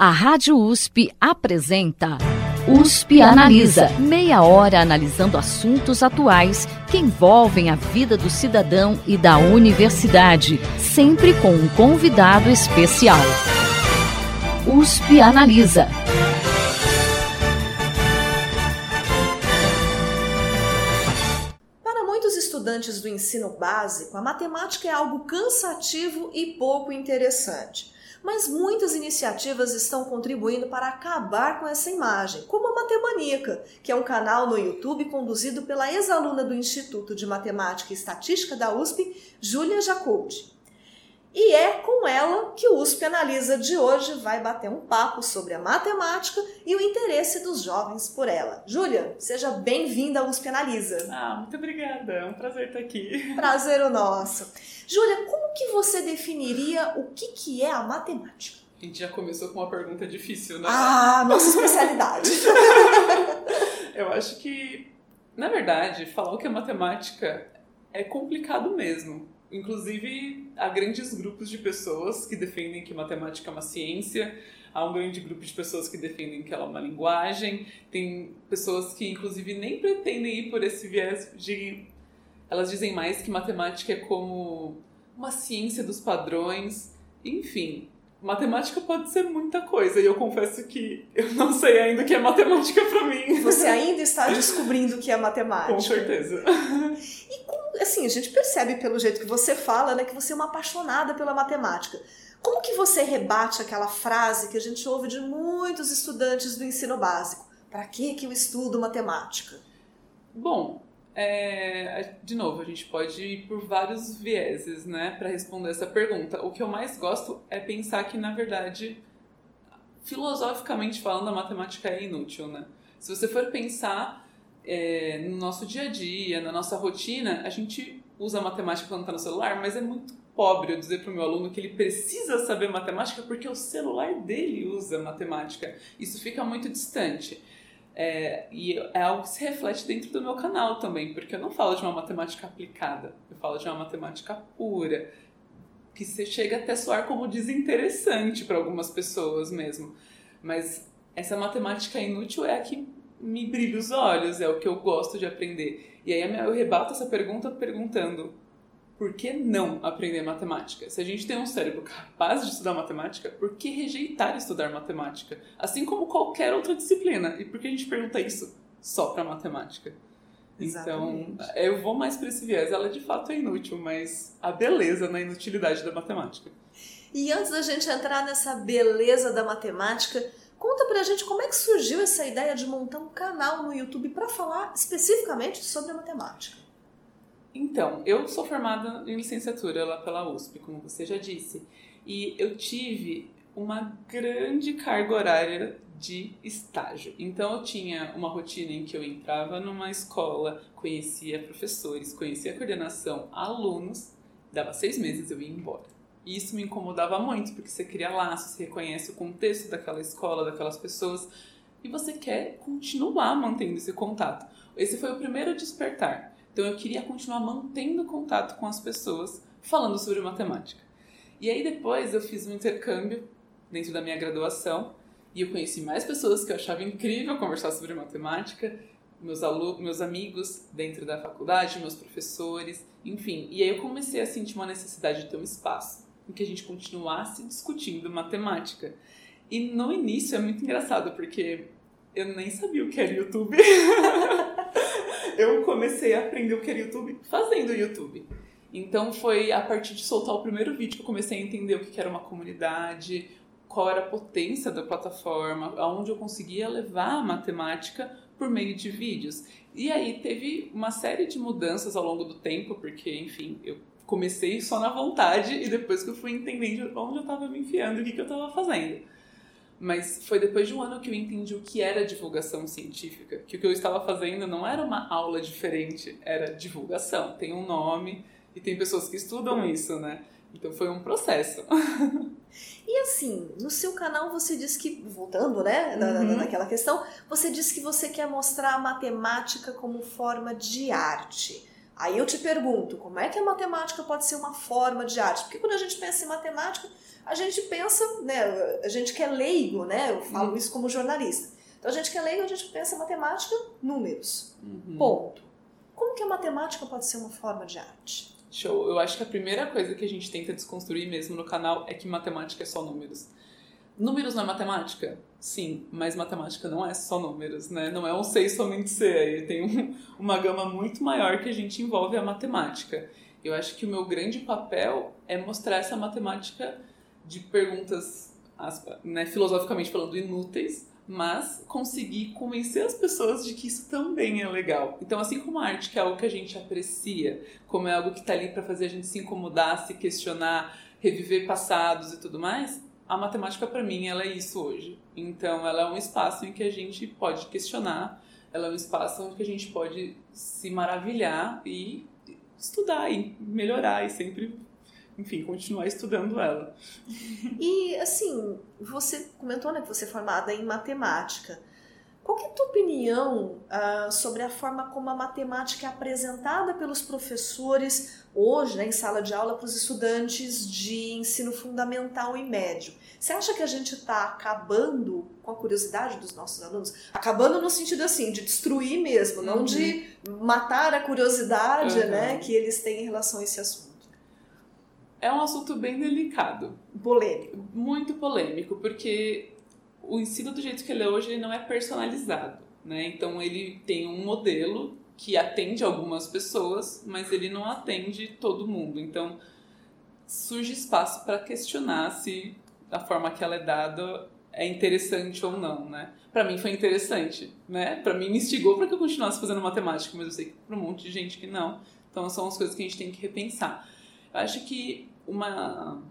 A Rádio USP apresenta USP Analisa. Meia hora analisando assuntos atuais que envolvem a vida do cidadão e da universidade, sempre com um convidado especial. USP Analisa. Para muitos estudantes do ensino básico, a matemática é algo cansativo e pouco interessante. Mas muitas iniciativas estão contribuindo para acabar com essa imagem, como a Matemanica, que é um canal no YouTube conduzido pela ex-aluna do Instituto de Matemática e Estatística da USP, Júlia Jacobi. E é com ela que o USP Analisa de hoje vai bater um papo sobre a matemática e o interesse dos jovens por ela. Júlia, seja bem-vinda ao USP Analisa. Ah, muito obrigada. É um prazer estar aqui. Prazer o nosso. Júlia, como que você definiria o que, que é a matemática? A gente já começou com uma pergunta difícil, né? Ah, nossa especialidade. Eu acho que, na verdade, falar o que é matemática é complicado mesmo. Inclusive, há grandes grupos de pessoas que defendem que matemática é uma ciência, há um grande grupo de pessoas que defendem que ela é uma linguagem, tem pessoas que, inclusive, nem pretendem ir por esse viés de. Elas dizem mais que matemática é como uma ciência dos padrões, enfim. Matemática pode ser muita coisa e eu confesso que eu não sei ainda o que é matemática para mim. Você ainda está descobrindo o que é matemática. Com certeza. E assim, a gente percebe pelo jeito que você fala, né, que você é uma apaixonada pela matemática. Como que você rebate aquela frase que a gente ouve de muitos estudantes do ensino básico? Para que que eu estudo matemática? Bom, é, de novo, a gente pode ir por vários vieses, né, para responder essa pergunta. O que eu mais gosto é pensar que, na verdade, filosoficamente falando, a matemática é inútil, né? Se você for pensar é, no nosso dia a dia, na nossa rotina, a gente usa matemática quando está no celular, mas é muito pobre eu dizer para o meu aluno que ele precisa saber matemática porque o celular dele usa matemática. Isso fica muito distante. É, e é algo que se reflete dentro do meu canal também, porque eu não falo de uma matemática aplicada, eu falo de uma matemática pura, que você chega até soar como desinteressante para algumas pessoas mesmo. Mas essa matemática inútil é a que me brilha os olhos, é o que eu gosto de aprender. E aí eu rebato essa pergunta perguntando: por que não aprender matemática? Se a gente tem um cérebro capaz de estudar matemática, por que rejeitar estudar matemática? Assim como qualquer outra disciplina. E por que a gente pergunta isso só para matemática? Então, Exatamente. Então, eu vou mais para esse viés. Ela de fato é inútil, mas a beleza na inutilidade da matemática. E antes da gente entrar nessa beleza da matemática, conta pra gente como é que surgiu essa ideia de montar um canal no YouTube para falar especificamente sobre a matemática. Então, eu sou formada em licenciatura lá pela USP, como você já disse, e eu tive uma grande carga horária de estágio. Então, eu tinha uma rotina em que eu entrava numa escola, conhecia professores, conhecia coordenação, alunos, dava seis meses eu ia embora. E isso me incomodava muito, porque você cria laços, você reconhece o contexto daquela escola, daquelas pessoas, e você quer continuar mantendo esse contato. Esse foi o primeiro despertar. Então eu queria continuar mantendo contato com as pessoas falando sobre matemática. E aí depois eu fiz um intercâmbio dentro da minha graduação e eu conheci mais pessoas que eu achava incrível conversar sobre matemática, meus alunos, meus amigos dentro da faculdade, meus professores, enfim. E aí eu comecei a sentir uma necessidade de ter um espaço em que a gente continuasse discutindo matemática. E no início é muito engraçado porque eu nem sabia o que era YouTube. eu comecei a aprender o que era YouTube fazendo YouTube. Então foi a partir de soltar o primeiro vídeo que eu comecei a entender o que era uma comunidade, qual era a potência da plataforma, aonde eu conseguia levar a matemática por meio de vídeos. E aí teve uma série de mudanças ao longo do tempo, porque, enfim, eu comecei só na vontade e depois que eu fui entendendo onde eu estava me enfiando o que, que eu estava fazendo. Mas foi depois de um ano que eu entendi o que era divulgação científica, que o que eu estava fazendo não era uma aula diferente, era divulgação. Tem um nome e tem pessoas que estudam isso, né? Então foi um processo. E assim, no seu canal você diz que, voltando, né, na, Uhum. naquela questão, você diz que você quer mostrar a matemática como forma de arte. Aí eu te pergunto, como é que a matemática pode ser uma forma de arte? Porque quando a gente pensa em matemática, a gente pensa, né, a gente que é leigo, né, eu falo uhum. isso como jornalista. Então a gente que é leigo, a gente pensa matemática, números. Uhum. Ponto. Como que a matemática pode ser uma forma de arte? Show. Eu acho que a primeira coisa que a gente tenta desconstruir mesmo no canal é que matemática é só números. Números não é matemática? Sim, mas matemática não é só números, né? Não é um 6 somente C, aí tem um, uma gama muito maior que a gente envolve a matemática. Eu acho que o meu grande papel é mostrar essa matemática de perguntas, né, filosoficamente falando, inúteis, mas conseguir convencer as pessoas de que isso também é legal. Então, assim como a arte, que é algo que a gente aprecia, como é algo que está ali para fazer a gente se incomodar, se questionar, reviver passados e tudo mais, a matemática para mim ela é isso hoje. Então ela é um espaço em que a gente pode questionar, ela é um espaço onde a gente pode se maravilhar e estudar e melhorar e sempre, enfim, continuar estudando ela. E assim, você comentou né, que você é formada em matemática. Qual é a tua opinião uh, sobre a forma como a matemática é apresentada pelos professores hoje, né, em sala de aula, para os estudantes de ensino fundamental e médio? Você acha que a gente está acabando com a curiosidade dos nossos alunos? Acabando no sentido assim, de destruir mesmo, uhum. não de uhum. matar a curiosidade uhum. né, que eles têm em relação a esse assunto. É um assunto bem delicado. Polêmico. Muito polêmico, porque o ensino do jeito que ele é hoje ele não é personalizado, né? Então ele tem um modelo que atende algumas pessoas, mas ele não atende todo mundo. Então surge espaço para questionar se a forma que ela é dada é interessante ou não, né? Para mim foi interessante, né? Para mim me instigou para que eu continuasse fazendo matemática, mas eu sei que para um monte de gente que não. Então são as coisas que a gente tem que repensar. Eu acho que uma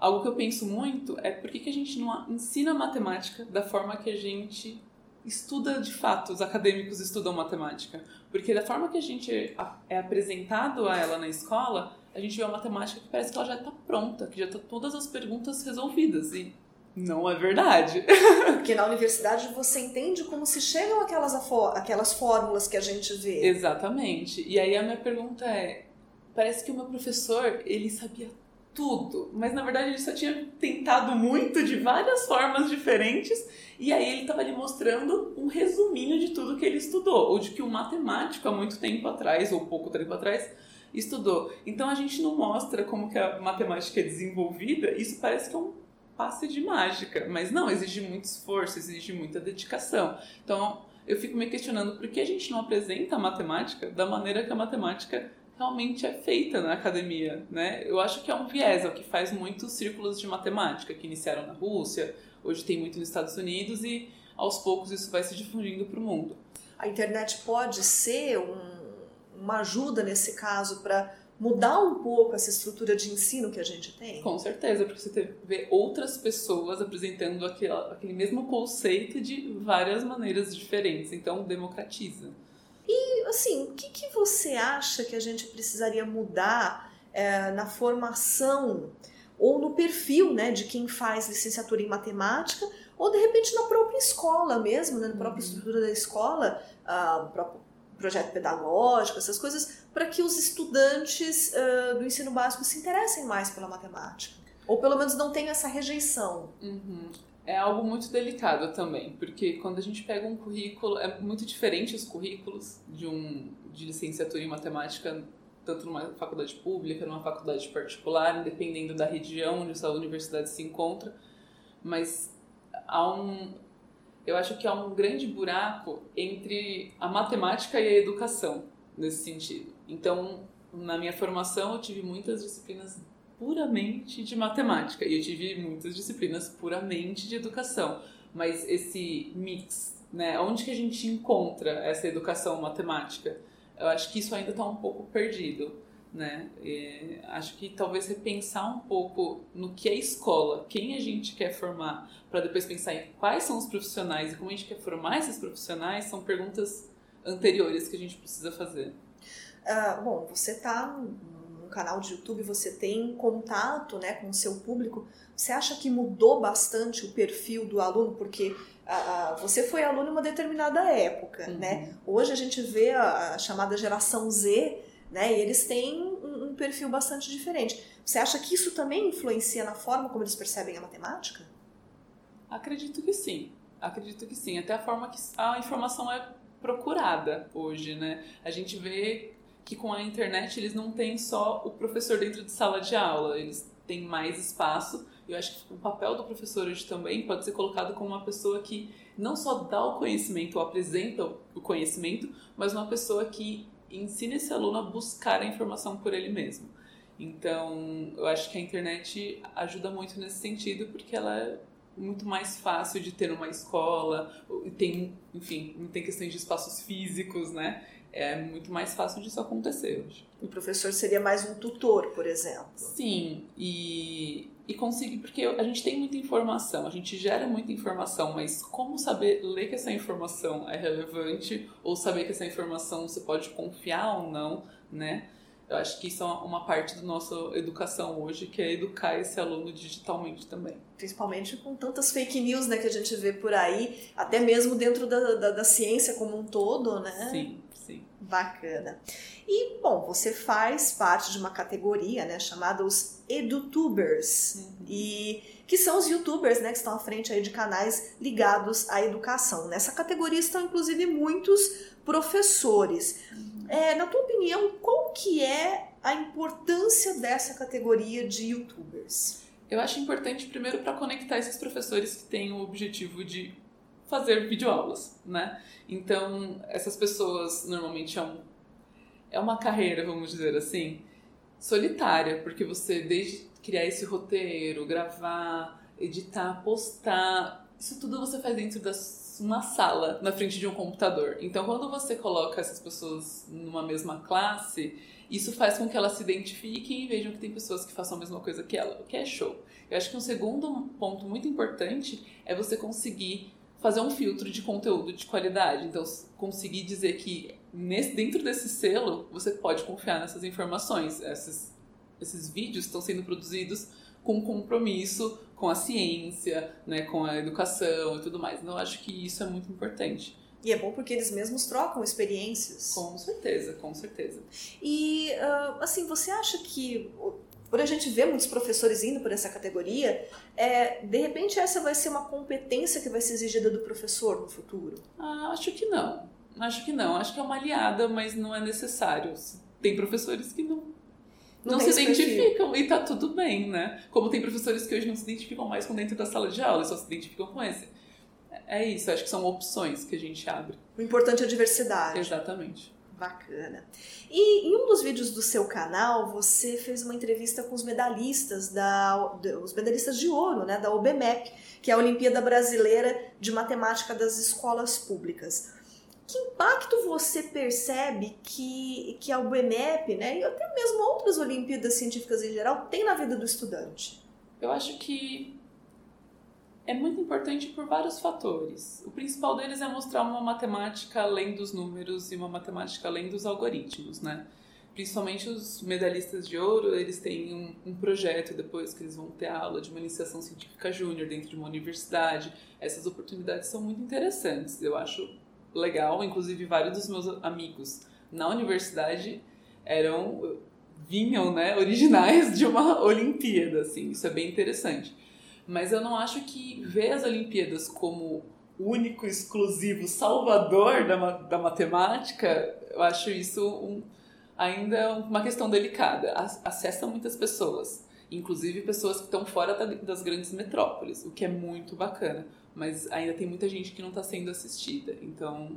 Algo que eu penso muito é por que, que a gente não ensina matemática da forma que a gente estuda de fato, os acadêmicos estudam matemática. Porque da forma que a gente é apresentado a ela na escola, a gente vê uma matemática que parece que ela já está pronta, que já está todas as perguntas resolvidas. E não é verdade. Porque na universidade você entende como se chegam aquelas, aquelas fórmulas que a gente vê. Exatamente. E aí a minha pergunta é: parece que o meu professor ele sabia tudo, mas na verdade ele só tinha tentado muito de várias formas diferentes. E aí ele estava ali mostrando um resuminho de tudo que ele estudou, ou de que um matemático há muito tempo atrás, ou pouco tempo atrás, estudou. Então a gente não mostra como que a matemática é desenvolvida, isso parece que é um passe de mágica, mas não, exige muito esforço, exige muita dedicação. Então eu fico me questionando por que a gente não apresenta a matemática da maneira que a matemática realmente é feita na academia, né? Eu acho que é um viés, é o que faz muitos círculos de matemática que iniciaram na Rússia, hoje tem muito nos Estados Unidos e aos poucos isso vai se difundindo para o mundo. A internet pode ser um, uma ajuda nesse caso para mudar um pouco essa estrutura de ensino que a gente tem? Com certeza, porque você vê outras pessoas apresentando aquele, aquele mesmo conceito de várias maneiras diferentes, então democratiza. E, assim, o que, que você acha que a gente precisaria mudar é, na formação ou no perfil né, de quem faz licenciatura em matemática, ou de repente na própria escola mesmo, né, na própria uhum. estrutura da escola, uh, próprio projeto pedagógico, essas coisas, para que os estudantes uh, do ensino básico se interessem mais pela matemática. Ou pelo menos não tenham essa rejeição. Uhum é algo muito delicado também, porque quando a gente pega um currículo, é muito diferente os currículos de um de licenciatura em matemática, tanto numa faculdade pública, numa faculdade particular, dependendo da região onde essa universidade se encontra, mas há um eu acho que há um grande buraco entre a matemática e a educação nesse sentido. Então, na minha formação, eu tive muitas disciplinas puramente de matemática e eu tive muitas disciplinas puramente de educação. Mas esse mix, né, onde que a gente encontra essa educação matemática? Eu acho que isso ainda está um pouco perdido. Né? E acho que talvez repensar um pouco no que é escola, quem a gente quer formar, para depois pensar em quais são os profissionais e como a gente quer formar esses profissionais, são perguntas anteriores que a gente precisa fazer. Uh, bom, você está canal de YouTube você tem contato né, com o seu público, você acha que mudou bastante o perfil do aluno? Porque ah, você foi aluno em uma determinada época, uhum. né? Hoje a gente vê a, a chamada geração Z né? E eles têm um, um perfil bastante diferente. Você acha que isso também influencia na forma como eles percebem a matemática? Acredito que sim. Acredito que sim. Até a forma que a informação é procurada hoje, né? A gente vê que com a internet eles não têm só o professor dentro de sala de aula, eles têm mais espaço. Eu acho que o papel do professor hoje também pode ser colocado como uma pessoa que não só dá o conhecimento ou apresenta o conhecimento, mas uma pessoa que ensina esse aluno a buscar a informação por ele mesmo. Então, eu acho que a internet ajuda muito nesse sentido, porque ela é muito mais fácil de ter uma escola, tem, enfim, tem questões de espaços físicos, né? É muito mais fácil disso acontecer hoje. O professor seria mais um tutor, por exemplo. Sim, e, e conseguir, porque a gente tem muita informação, a gente gera muita informação, mas como saber ler que essa informação é relevante ou saber que essa informação você pode confiar ou não, né? Eu acho que isso é uma parte da nossa educação hoje, que é educar esse aluno digitalmente também. Principalmente com tantas fake news né, que a gente vê por aí, até mesmo dentro da, da, da ciência como um todo, né? Sim, sim. Bacana. E, bom, você faz parte de uma categoria né, chamada os edutubers. Uhum. E que são os youtubers né, que estão à frente aí de canais ligados à educação. Nessa categoria estão, inclusive, muitos professores. Uhum. É, na tua opinião, qual que é a importância dessa categoria de youtubers? Eu acho importante primeiro para conectar esses professores que têm o objetivo de fazer videoaulas, né? Então, essas pessoas normalmente é, um, é uma carreira, vamos dizer assim, solitária, porque você desde criar esse roteiro, gravar, editar, postar, isso tudo você faz dentro da uma sala na frente de um computador. Então, quando você coloca essas pessoas numa mesma classe, isso faz com que elas se identifiquem e vejam que tem pessoas que façam a mesma coisa que ela, o que é show. Eu acho que um segundo ponto muito importante é você conseguir fazer um filtro de conteúdo de qualidade. Então, conseguir dizer que nesse, dentro desse selo você pode confiar nessas informações. Esses, esses vídeos estão sendo produzidos com compromisso com a ciência, né, com a educação e tudo mais. Então, eu acho que isso é muito importante. E é bom porque eles mesmos trocam experiências. Com certeza, com certeza. E, uh, assim, você acha que, por a gente ver muitos professores indo por essa categoria, é, de repente essa vai ser uma competência que vai ser exigida do professor no futuro? Ah, acho que não. Acho que não. Acho que é uma aliada, mas não é necessário. Tem professores que não não, não se identificam e tá tudo bem, né? Como tem professores que hoje não se identificam mais com dentro da sala de aula, só se identificam com esse. É isso, acho que são opções que a gente abre. O importante é a diversidade. Exatamente. Bacana. E em um dos vídeos do seu canal, você fez uma entrevista com os medalhistas da os medalhistas de ouro, né, da OBMEP, que é a Olimpíada Brasileira de Matemática das Escolas Públicas. Que impacto você percebe que, que a UBMEP, né, e até mesmo outras Olimpíadas Científicas em geral, tem na vida do estudante? Eu acho que é muito importante por vários fatores. O principal deles é mostrar uma matemática além dos números e uma matemática além dos algoritmos, né? Principalmente os medalhistas de ouro, eles têm um, um projeto depois que eles vão ter aula de uma iniciação científica júnior dentro de uma universidade. Essas oportunidades são muito interessantes. Eu acho legal, inclusive vários dos meus amigos na universidade eram vinham, né, originais de uma Olimpíada, assim, isso é bem interessante. Mas eu não acho que ver as Olimpíadas como único, exclusivo, salvador da, da matemática, eu acho isso um, ainda uma questão delicada. Acessa muitas pessoas, inclusive pessoas que estão fora da, das grandes metrópoles, o que é muito bacana mas ainda tem muita gente que não está sendo assistida. Então,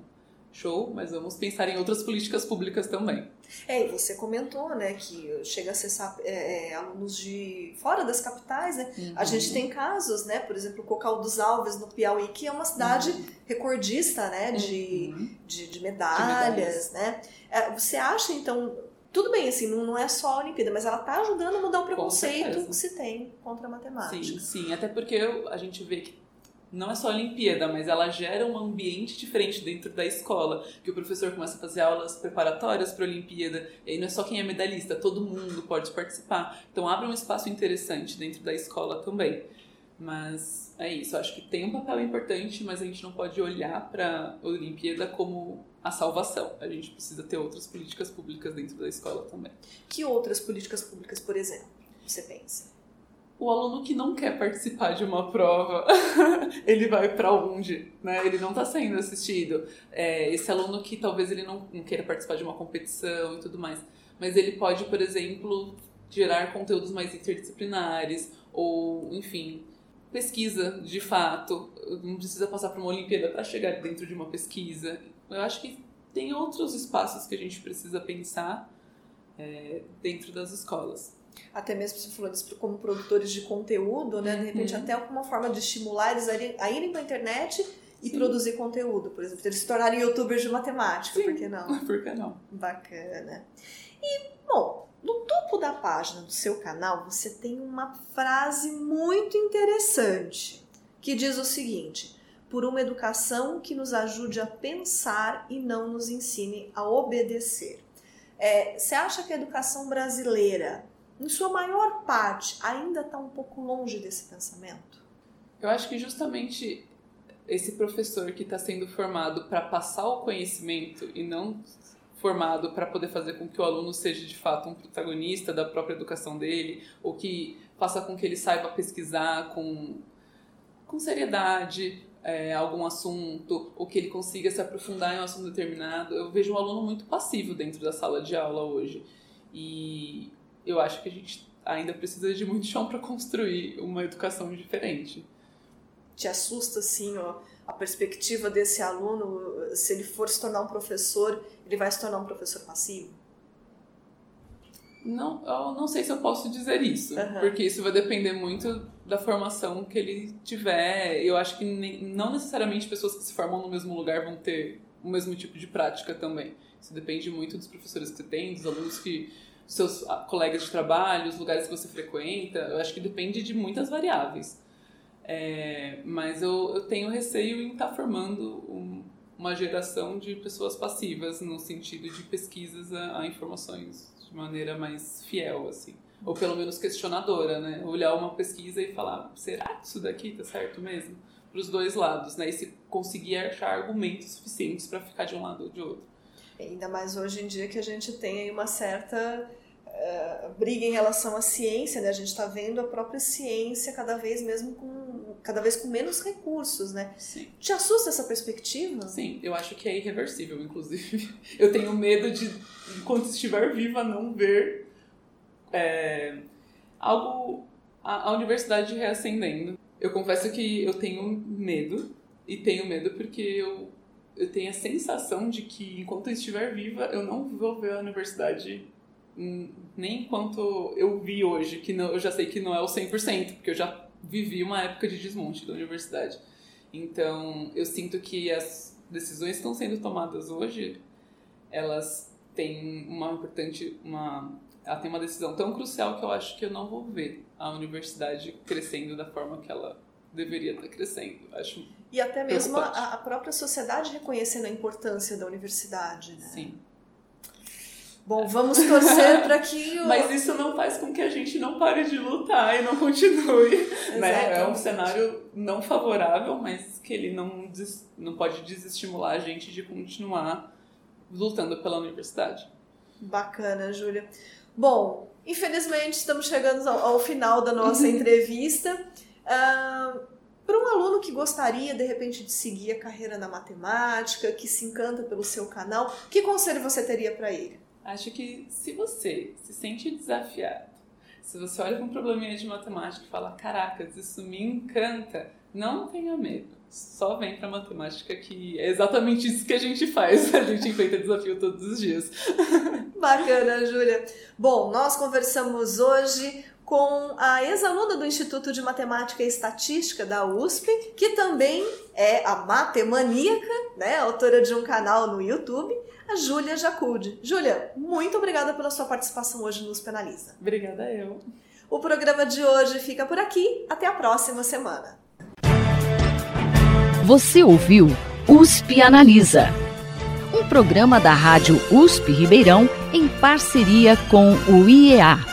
show, mas vamos pensar em outras políticas públicas também. É, e você comentou, né, que chega a acessar é, é, alunos de fora das capitais, né? Uhum. A gente tem casos, né, por exemplo, Cocal dos Alves, no Piauí, que é uma cidade uhum. recordista, né, de, uhum. de, de, medalhas, de, medalhas, né? É, você acha, então, tudo bem, assim, não, não é só a Olimpíada, mas ela está ajudando a mudar o preconceito que se tem contra a matemática. Sim, sim, até porque a gente vê que não é só a Olimpíada, mas ela gera um ambiente diferente dentro da escola, que o professor começa a fazer aulas preparatórias para a Olimpíada, e não é só quem é medalhista, todo mundo pode participar. Então abre um espaço interessante dentro da escola também. Mas é isso, acho que tem um papel importante, mas a gente não pode olhar para a Olimpíada como a salvação. A gente precisa ter outras políticas públicas dentro da escola também. Que outras políticas públicas, por exemplo, você pensa? O aluno que não quer participar de uma prova, ele vai para onde? Né? Ele não está sendo assistido. É, esse aluno que talvez ele não, não queira participar de uma competição e tudo mais, mas ele pode, por exemplo, gerar conteúdos mais interdisciplinares ou, enfim, pesquisa de fato. Não precisa passar por uma Olimpíada para chegar dentro de uma pesquisa. Eu acho que tem outros espaços que a gente precisa pensar é, dentro das escolas até mesmo você falou disso como produtores de conteúdo, né? De repente, uhum. até alguma forma de estimular eles a irem, a irem para a internet e Sim. produzir conteúdo, por exemplo, eles se tornarem youtubers de matemática, Sim. por que não? Por que não? Bacana. E, bom, no topo da página do seu canal, você tem uma frase muito interessante que diz o seguinte: por uma educação que nos ajude a pensar e não nos ensine a obedecer. É, você acha que a educação brasileira em sua maior parte, ainda está um pouco longe desse pensamento? Eu acho que justamente esse professor que está sendo formado para passar o conhecimento e não formado para poder fazer com que o aluno seja de fato um protagonista da própria educação dele, ou que faça com que ele saiba pesquisar com, com seriedade é, algum assunto, ou que ele consiga se aprofundar em um assunto determinado. Eu vejo um aluno muito passivo dentro da sala de aula hoje. E eu acho que a gente ainda precisa de muito chão para construir uma educação diferente. Te assusta, assim, ó, a perspectiva desse aluno, se ele for se tornar um professor, ele vai se tornar um professor passivo? Não, eu não sei se eu posso dizer isso, uhum. porque isso vai depender muito da formação que ele tiver. Eu acho que nem, não necessariamente pessoas que se formam no mesmo lugar vão ter o mesmo tipo de prática também. Isso depende muito dos professores que você tem, dos alunos que seus ah, colegas de trabalho, os lugares que você frequenta. Eu acho que depende de muitas variáveis. É, mas eu, eu tenho receio em estar tá formando um, uma geração de pessoas passivas no sentido de pesquisas a, a, informações de maneira mais fiel, assim. Ou pelo menos questionadora, né? Olhar uma pesquisa e falar, será que isso daqui tá certo mesmo? Para os dois lados, né? E se conseguir achar argumentos suficientes para ficar de um lado ou de outro. Ainda mais hoje em dia que a gente tem aí uma certa uh, briga em relação à ciência, né? A gente está vendo a própria ciência cada vez mesmo com cada vez com menos recursos, né? Sim. Te assusta essa perspectiva? Sim, eu acho que é irreversível, inclusive. Eu tenho medo de, enquanto estiver viva, não ver é, algo a, a universidade reacendendo. Eu confesso que eu tenho medo e tenho medo porque eu eu tenho a sensação de que enquanto eu estiver viva, eu não vou ver a universidade nem enquanto eu vi hoje, que não, eu já sei que não é o 100%, porque eu já vivi uma época de desmonte da universidade. Então, eu sinto que as decisões que estão sendo tomadas hoje, elas têm uma importante, uma, ela tem uma decisão tão crucial que eu acho que eu não vou ver a universidade crescendo da forma que ela deveria estar crescendo. Acho e até mesmo a, a, própria sociedade reconhecendo a importância da universidade, né? Sim. Bom, vamos torcer para que. O... Mas isso não faz com que a gente não pare de lutar e não continue. Né? É um cenário não favorável, mas que ele não, des... não pode desestimular a gente de continuar lutando pela universidade. Bacana, Júlia. Bom, infelizmente estamos chegando ao, ao final da nossa entrevista. Uh, para um aluno que gostaria, de repente, de seguir a carreira na matemática, que se encanta pelo seu canal, que conselho você teria para ele? Acho que se você se sente desafiado, se você olha para um probleminha de matemática e fala, caracas, isso me encanta, não tenha medo. Só vem para matemática que é exatamente isso que a gente faz. A gente enfrenta desafio todos os dias. Bacana, Júlia. Bom, nós conversamos hoje com a ex-aluna do Instituto de Matemática e Estatística da USP, que também é a matemaníaca, né, autora de um canal no YouTube, a Júlia Jacude. Júlia, muito obrigada pela sua participação hoje nos Penaliza. Obrigada eu. O programa de hoje fica por aqui. Até a próxima semana. Você ouviu USP Analisa, um programa da Rádio USP Ribeirão em parceria com o IEA